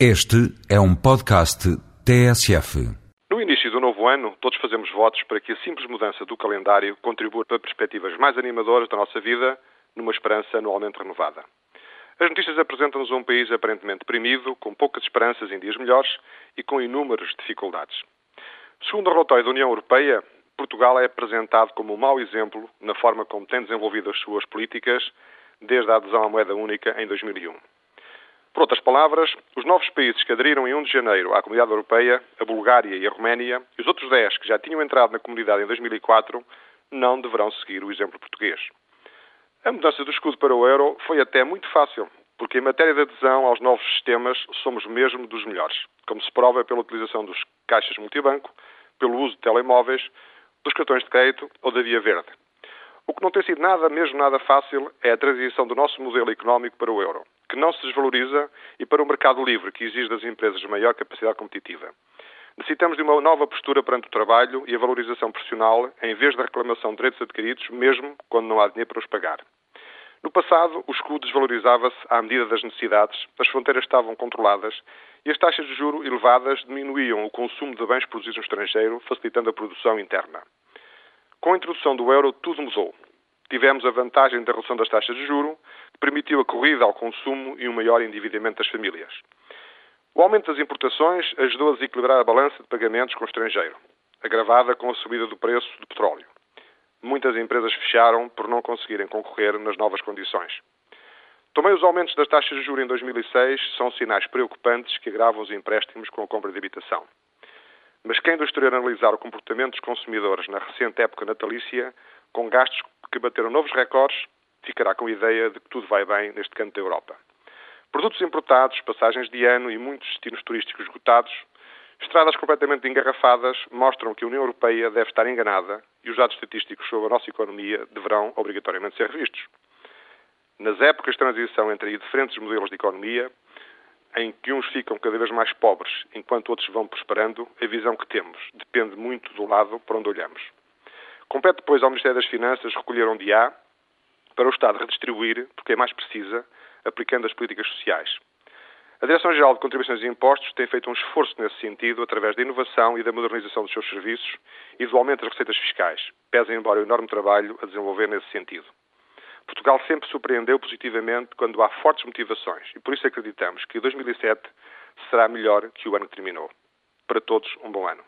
Este é um podcast TSF. No início do novo ano, todos fazemos votos para que a simples mudança do calendário contribua para perspectivas mais animadoras da nossa vida, numa esperança anualmente renovada. As notícias apresentam-nos um país aparentemente deprimido, com poucas esperanças em dias melhores e com inúmeras dificuldades. Segundo o relatório da União Europeia, Portugal é apresentado como um mau exemplo na forma como tem desenvolvido as suas políticas desde a adesão à moeda única em 2001. Por outras palavras, os novos países que aderiram em 1 de janeiro à Comunidade Europeia, a Bulgária e a Roménia, e os outros 10 que já tinham entrado na comunidade em 2004, não deverão seguir o exemplo português. A mudança do escudo para o euro foi até muito fácil, porque em matéria de adesão aos novos sistemas somos mesmo dos melhores, como se prova pela utilização dos caixas multibanco, pelo uso de telemóveis, dos cartões de crédito ou da via verde. O que não tem sido nada, mesmo nada fácil, é a transição do nosso modelo económico para o euro que não se desvaloriza e para o mercado livre, que exige das empresas maior capacidade competitiva. Necessitamos de uma nova postura perante o trabalho e a valorização profissional, em vez da reclamação de direitos adquiridos, mesmo quando não há dinheiro para os pagar. No passado, o escudo desvalorizava-se à medida das necessidades, as fronteiras estavam controladas e as taxas de juro elevadas diminuíam o consumo de bens produzidos no estrangeiro, facilitando a produção interna. Com a introdução do euro, tudo mudou. Tivemos a vantagem da redução das taxas de juro, que permitiu a corrida ao consumo e um maior endividamento das famílias. O aumento das importações ajudou a desequilibrar a balança de pagamentos com o estrangeiro, agravada com a subida do preço do petróleo. Muitas empresas fecharam por não conseguirem concorrer nas novas condições. Também os aumentos das taxas de juros em 2006 são sinais preocupantes que agravam os empréstimos com a compra de habitação. Mas quem do exterior analisar o comportamento dos consumidores na recente época natalícia, com gastos que bateram novos recordes, ficará com a ideia de que tudo vai bem neste canto da Europa. Produtos importados, passagens de ano e muitos destinos turísticos esgotados, estradas completamente engarrafadas mostram que a União Europeia deve estar enganada e os dados estatísticos sobre a nossa economia deverão obrigatoriamente ser revistos. Nas épocas de transição entre diferentes modelos de economia, em que uns ficam cada vez mais pobres enquanto outros vão prosperando, a visão que temos depende muito do lado para onde olhamos. Compete depois ao Ministério das Finanças recolher onde há para o Estado redistribuir, porque é mais precisa, aplicando as políticas sociais. A Direção-Geral de Contribuições e Impostos tem feito um esforço nesse sentido através da inovação e da modernização dos seus serviços e do aumento das receitas fiscais, pese embora o enorme trabalho a desenvolver nesse sentido. Portugal sempre surpreendeu positivamente quando há fortes motivações e por isso acreditamos que 2007 será melhor que o ano que terminou. Para todos, um bom ano.